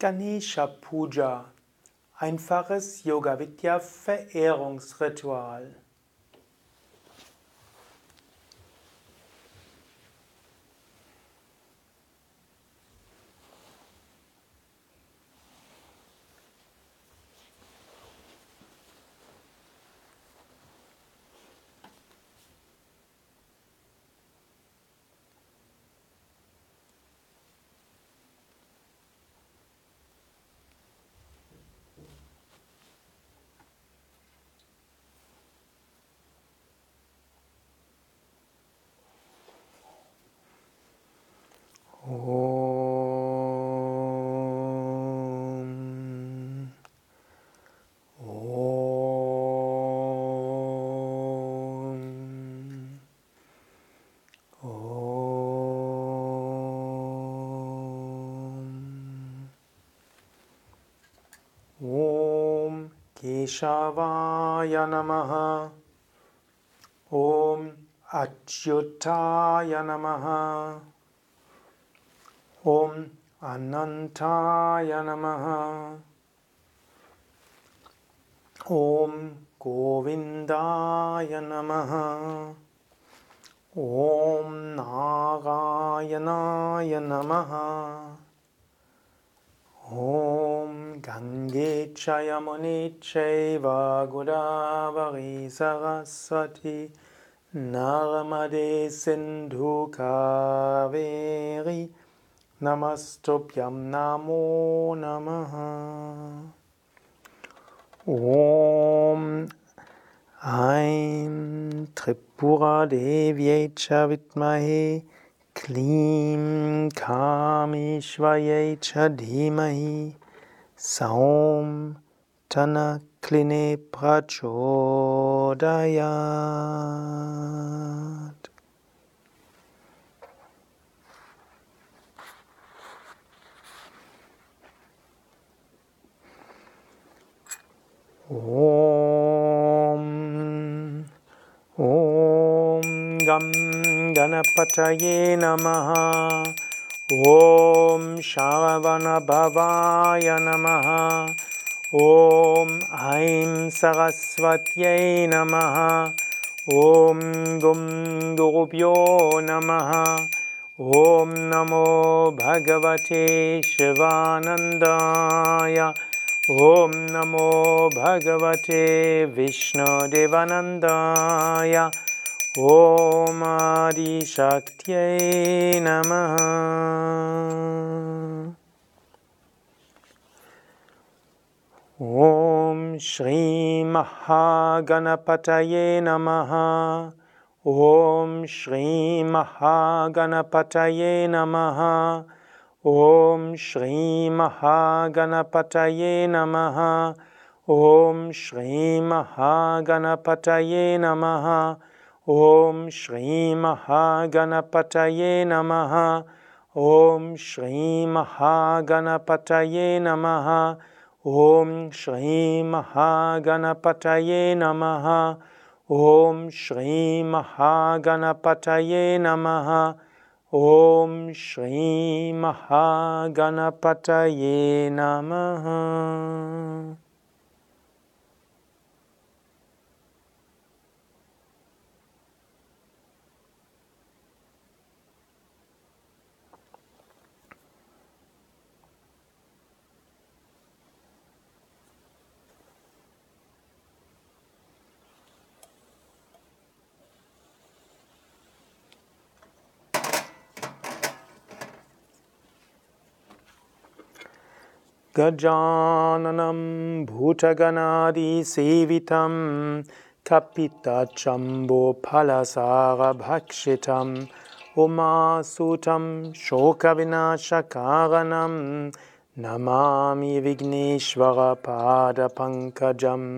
Ganesha Puja, einfaches Yoga Vidya Verehrungsritual. केशवाय नमः। ॐ अच्युताय नमः। ॐ अनन्ताय नमः। ॐ गोविन्दाय नमः। ॐ नारायणाय नमः। ॐ गङ्गे च यमुने चैव गोदावरी सरस्वती नर्मदे सिन्धुकावेरि नमस्तुभ्यं नमो नमः। ॐ ऐं त्रिपुरादेव्यै च विद्महे क्लीं कामेश्वर्यै च धीमहि Saum Tana Tanakline Prachodayat. Om Om Gam Ganapataye Namaha ॐ श्रावणभवाय नमः। ॐ ऐं सरस्वत्यै नमः। ॐ गुं गुरुभ्यो नमः। ॐ नमो भगवते शिवानन्दाय। ॐ नमो भगवते विष्णुदेवानन्दाय ॐ आदिशक्त्यै नमः। ॐ श्रीमहागणपतये नमः। ॐ श्रीमहागणपतये नमः। ॐ श्रीमहागणपतये नमः। ॐ श्रीमहागणपतये नमः ॐ श्रीं महागणपटये नमः। ॐ श्रीं महागणपटये नमः। ॐ श्रीं महागणपटये नमः। ॐ श्रीं महागणपटये नमः। ॐ श्रीं महागणपटये नमः। गजाननं भूतगणादिसेवितं कपितचम्बोफलसारभक्षितम् उमासुतं शोकविनाशकारणं नमामि विघ्नेश्वरपादपङ्कजम्।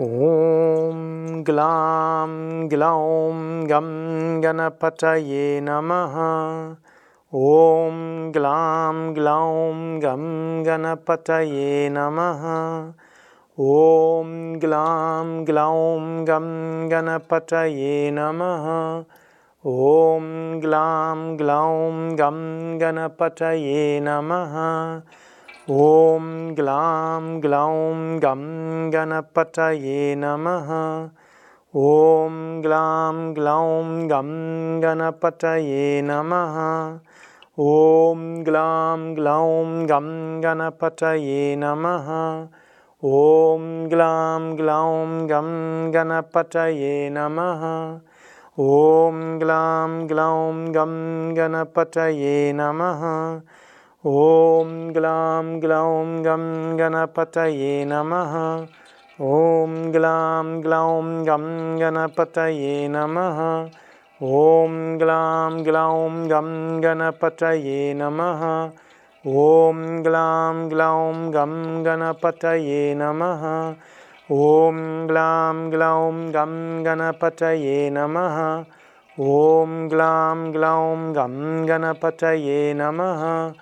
ॐ ग्लां ग्लौं गं गणपतये नमः ॐ ग्लां ग्लौं गं गणपतये नमः। ॐ ग्लां ग्लौं गं गणपतये नमः। ॐ ग्लां ग्लौं गं गणपतये नमः। ॐ ग्लां ग्लौं गं गणपतये नमः। ॐ ग्लां ग्लौं गं गणपतये नमः ॐ ग्लां ग्लौं गं गणपतये नमः। ॐ ग्लां ग्लौं गं गणपतये नमः। ॐ ग्लां ग्लौं गं गणपतये नमः। ॐ ग्लां ग्लौं गं गणपतये नमः। ॐ ग्लां ग्लौं गं गणपतये नमः ॐ ग्लां ग्लौं गं गणपतये नमः। ॐ ग्लां ग्लौं गं गणपतये नमः। ॐ ग्लां ग्लौं गं गणपतये नमः। ॐ ग्लां ग्लौं गं गणपतये नमः।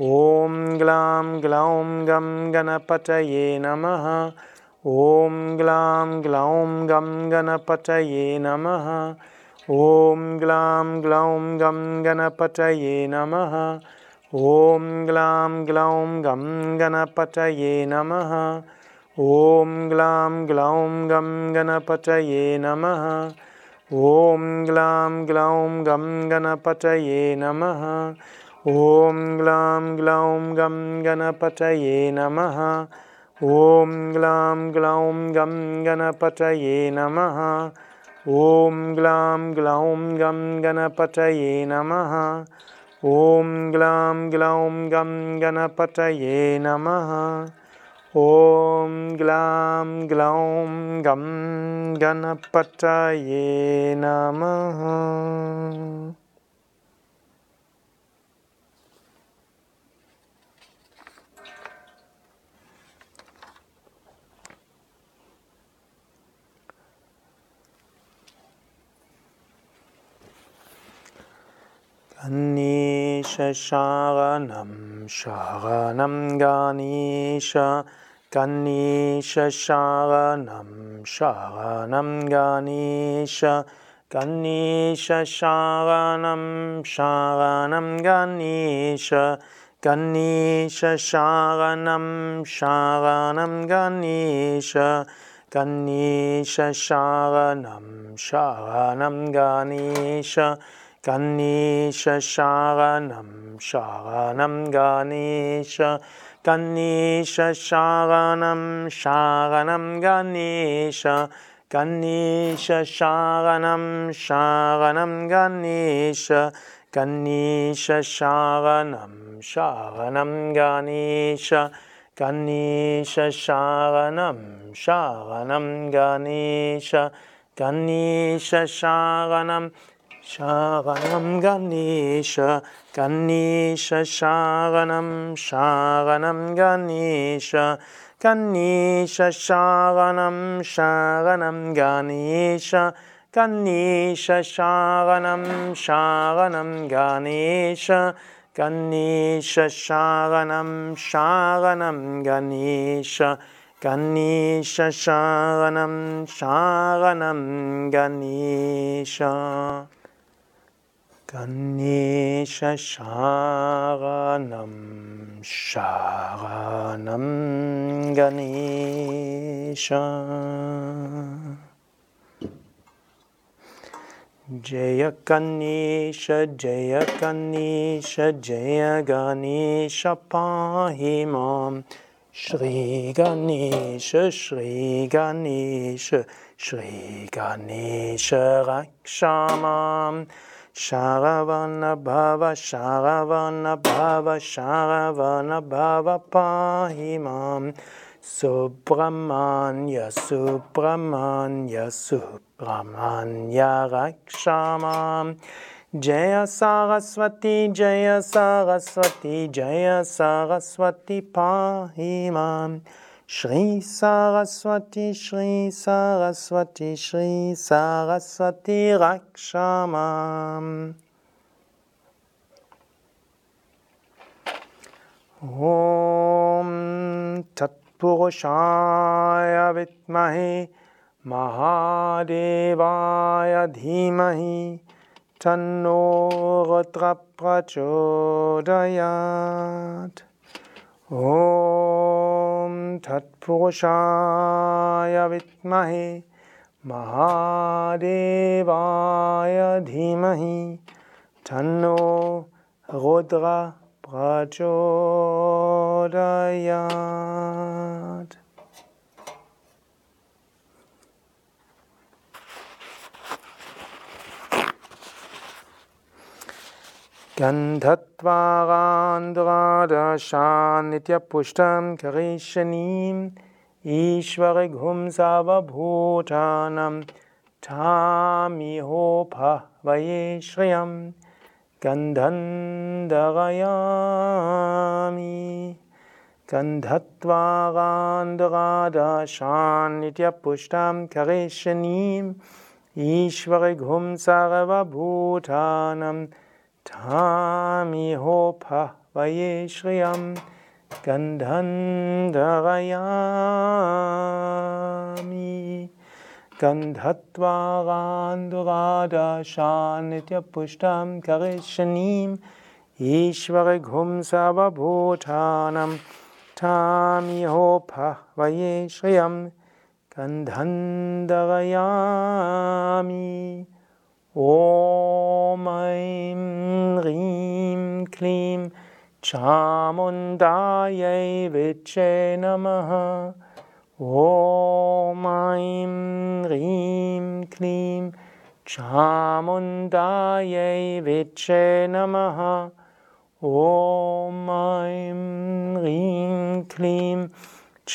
ॐ ग्लां ग्लौं गं गणपतये नमः। ॐ ग्लां ग्लौं गं गणपतये नमः ॐ ग्लां ग्लौं गं गणपतये नमः। ॐ ग्लां ग्लौं गं गणपतये नमः। ॐ ग्लां ग्लौं गं गणपतये नमः। ॐ ग्लां ग्लौं गं गणपतये नमः। ॐ ग्लां ग्लौं गं गणपतये नमः। ॐ ग्लां ग्लौं गं गणपतये नमः ॐ ग्लां ग्लौं गं गणपतये नमः। ॐ ग्लां ग्लौं गं गणपतये नमः। ॐ ग्लां ग्लौं गं गणपतये नमः Ganesha Sharanam Sharanam Ganesha. Ganesha Sharanam Sharanam Ganesha. Ganesha Sharanam Sharanam Ganesha. Ganesha Sharanam Sharanam Ganesha. Ganesha Sharanam Sharanam Ganesha. कन्यशशागनं शावनं Ganesh कन्येश शागनं शागनं Ganesh कन्येश शागनं शागनं गण्येश कन्यशशागनं शावनं Ganesh कन्यशशागनं शावनं Ganesh कन्यश शागनं श्रावणं Ganesh Ganesh श्रावणं श्रावणं Ganesh कन्यश श्रावणं श्रावणं Ganesh कन्येश श्रावणं श्रावणं Ganesh कन्येश श्रावणं श्रावणं Ganesh Ganesh श्रावणं श्रावणं Ganesh. Ganesha Sharanam Sharanam Ganesha Jaya Ganesha Jaya Ganesha Jaya Ganesha Pahimam Shri Ganesha Shri Ganesha Shri Ganesha Rakshamam शवण भव शवण भव शवण भव पाहि मां सुब्रह्माण्यसुब्रह्माण्य सुभ्रह्मण्य रक्ष मां जय सारस्वती जय सारस्वती जय सारस्वती पाहि मा Shri Saraswati, Saraswati, Shri Saraswati Rakshamam. Om Tat Purushaya Vitmahi Mahadevaya Dhimahi Tanno Rudraprachodayat ॐ तत्पुरुषाय विद्महे महादेवाय धीमहि तन्नो रुद्र प्रचोदयात् कन्धत्वा गान्द्वादशान् नित्यपुष्टं खरिशनीम् ईश्वरेघुं सावभूठानं ठामि होफश्वयं कन्धन्दवयामि कन्धत्वा गान्द्वादशान् नित्यपुष्टं खरिशनीम् ष्ठामि होफह्ये श्रियं कन्धन्दवयामि कन्धत्वा गान्धुरादर्शानपुष्टं करिष्णीं ईश्वरघुंसवभूतानं ठामिहोफः वये श्रियं Gandhandarayami ॐ ऐं ह्रीं क्लीं चामुण्डायै विच्चे नमः ॐ ऐं ह्रीं क्लीं चामुण्डायै विच्चे नमः ॐ ऐं ह्रीं क्लीं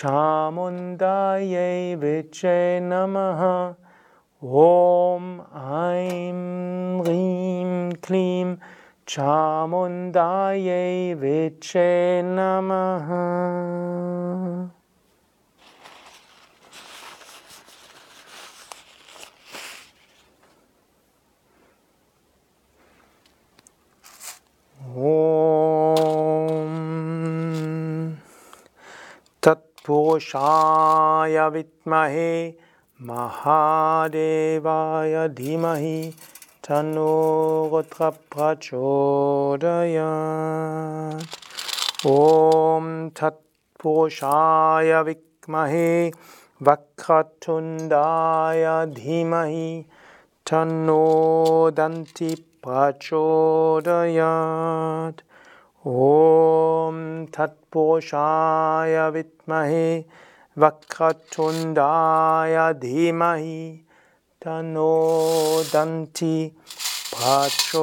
चामुण्डायै विच्चे नमः ॐ ऐं ह्रीं क्लीं चामुण्डायै विच्चे नमः ॐ तत्पुरुषाय विद्महे महादेवाय धीमहि तन्नो प्रचोदयात् ॐ तत्पुरुषाय विद्महे वक्रतुण्डाय धीमहि तन्नो दन्ति प्रचोदयात्। ॐ तत्पुरुषाय विद्महे Vakratundaya Dhimahi Tano Danti Prachodayat.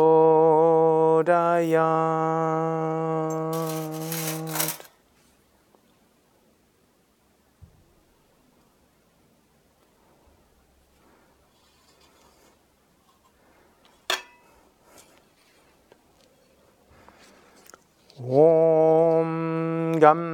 Om Gam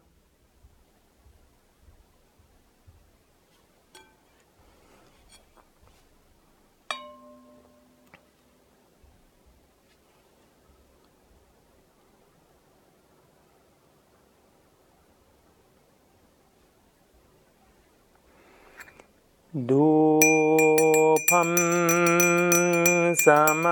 धूपं समर्पयामि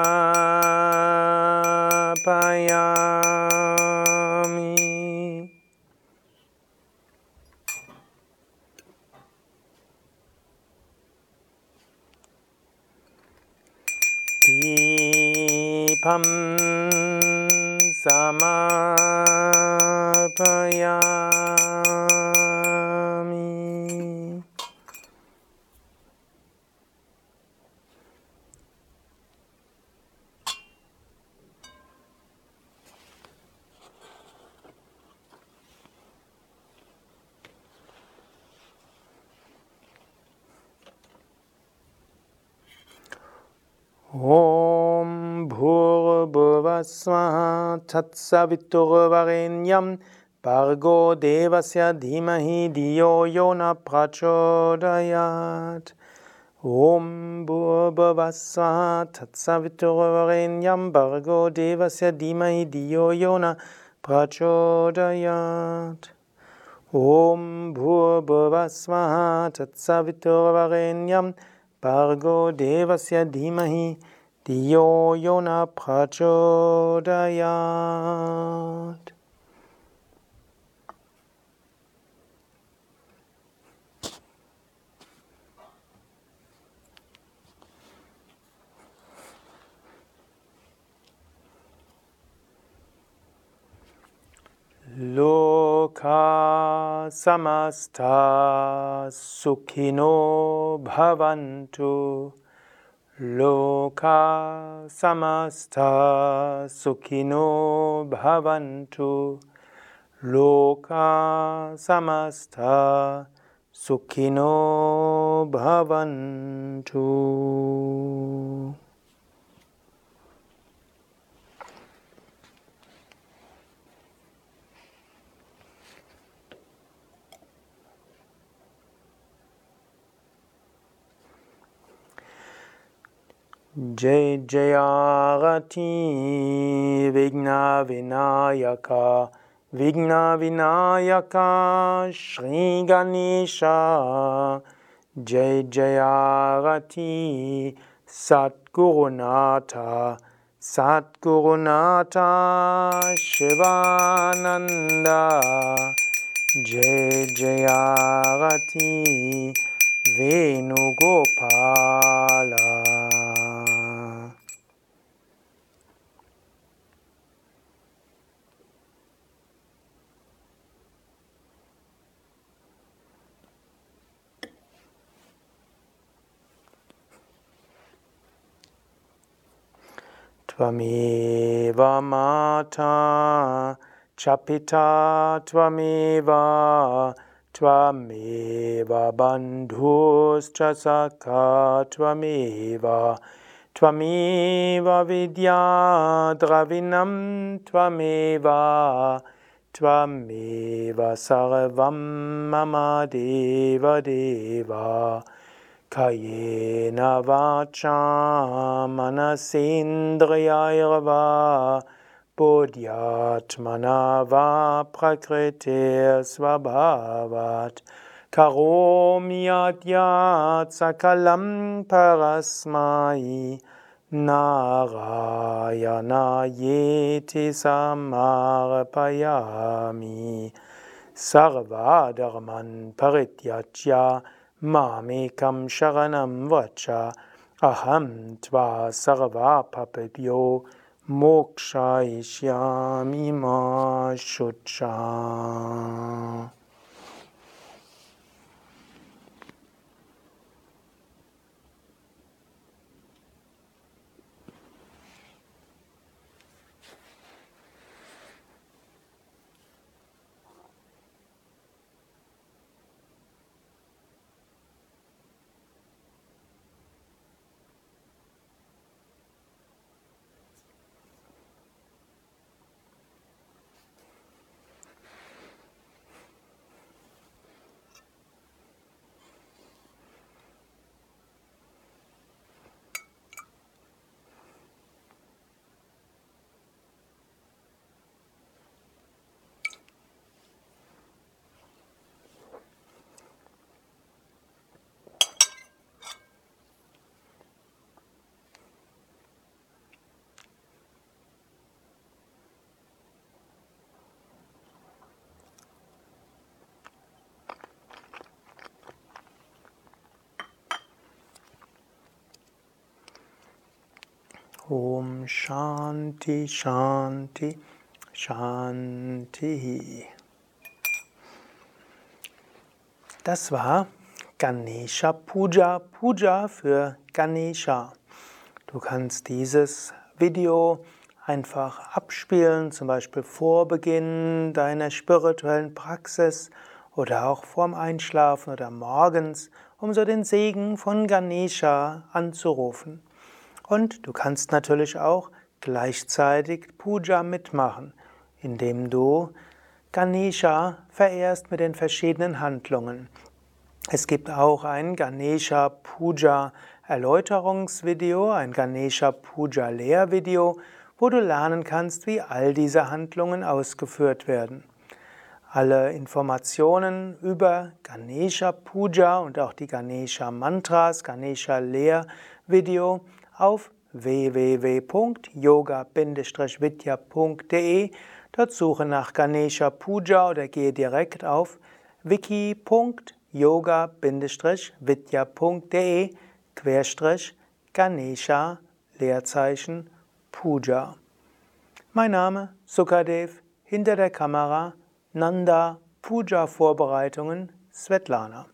दीपं समर्पयामि ॐ भूर्भुवस्वः तत्सवितुर्वरेण्यं भर्गो देवस्य धीमहि धियो यो न प्रचोदयात्। ॐ भूर्भुवस्वः तत्सवितुर्वरेण्यं भर्गो देवस्य धीमहि धियो यो न प्रचोदयात्। ॐ भूर्भुवस्वः तत्सवितुर्वरेण्यं भर्गो देवस्य धीमहि धियो यो न प्रचोदयात् लोका समस्ता सुखिनो भवन्तु। लोका समस्ता सुखिनो भवन्तु। लोका समस्ता सुखिनो भवन्तु जय जयागति विघ्नविनायका विघ्नविनायका श्रीगणेशा जय जयागति सद्गुरुनाथा सद्गुरुनाथा शिवानन्दा जय जयागति वेणुगोपाला त्वमेव माता च पिता त्वमेव त्वमेव बन्धुश्च सखा त्वमेव त्वमेव विद्या द्रविणं त्वमेव त्वमेव सर्वं मम देवदेव Kayena vacha manasindriyairva buddhyatmana va prakritir svabhavat karomi adyat sakalam parasmai narayana yeti samarpayami sarvadharman parityachya मामेकं शरणं वच। अहं त्वा सर्वापपद्यो मोक्षयिष्यामि मा शुचा Om Shanti Shanti Shanti. Das war Ganesha Puja, Puja für Ganesha. Du kannst dieses Video einfach abspielen, zum Beispiel vor Beginn deiner spirituellen Praxis oder auch vorm Einschlafen oder morgens, um so den Segen von Ganesha anzurufen. Und du kannst natürlich auch gleichzeitig Puja mitmachen, indem du Ganesha verehrst mit den verschiedenen Handlungen. Es gibt auch ein Ganesha Puja Erläuterungsvideo, ein Ganesha Puja Lehrvideo, wo du lernen kannst, wie all diese Handlungen ausgeführt werden. Alle Informationen über Ganesha Puja und auch die Ganesha Mantras, Ganesha Lehrvideo auf www.yoga-vidya.de. Dort suche nach Ganesha Puja oder gehe direkt auf wiki.yoga-vidya.de Querstrich Ganesha Leerzeichen Puja. Mein Name Sukadev, hinter der Kamera Nanda Puja Vorbereitungen Svetlana.